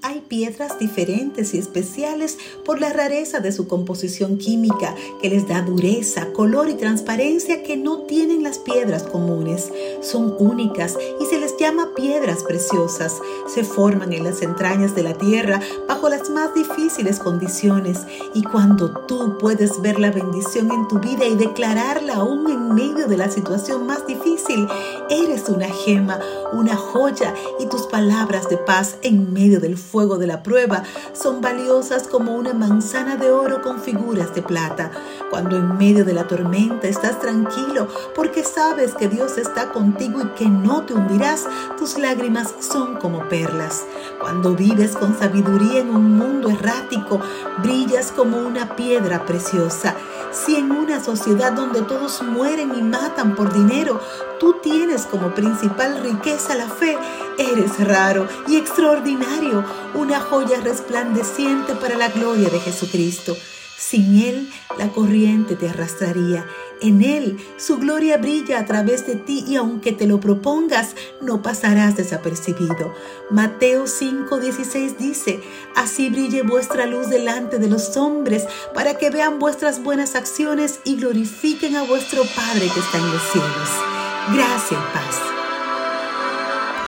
Hay piedras diferentes y especiales por la rareza de su composición química que les da dureza, color y transparencia que no tienen las piedras comunes. Son únicas y se les llama piedras preciosas. Se forman en las entrañas de la tierra las más difíciles condiciones y cuando tú puedes ver la bendición en tu vida y declararla aún en medio de la situación más difícil, eres una gema, una joya y tus palabras de paz en medio del fuego de la prueba son valiosas como una manzana de oro con figuras de plata. Cuando en medio de la tormenta estás tranquilo porque sabes que Dios está contigo y que no te hundirás, tus lágrimas son como perlas. Cuando vives con sabiduría un mundo errático, brillas como una piedra preciosa. Si en una sociedad donde todos mueren y matan por dinero, tú tienes como principal riqueza la fe, eres raro y extraordinario, una joya resplandeciente para la gloria de Jesucristo. Sin Él, la corriente te arrastraría. En Él, su gloria brilla a través de ti y aunque te lo propongas, no pasarás desapercibido. Mateo 5:16 dice, así brille vuestra luz delante de los hombres, para que vean vuestras buenas acciones y glorifiquen a vuestro Padre que está en los cielos. Gracias, paz.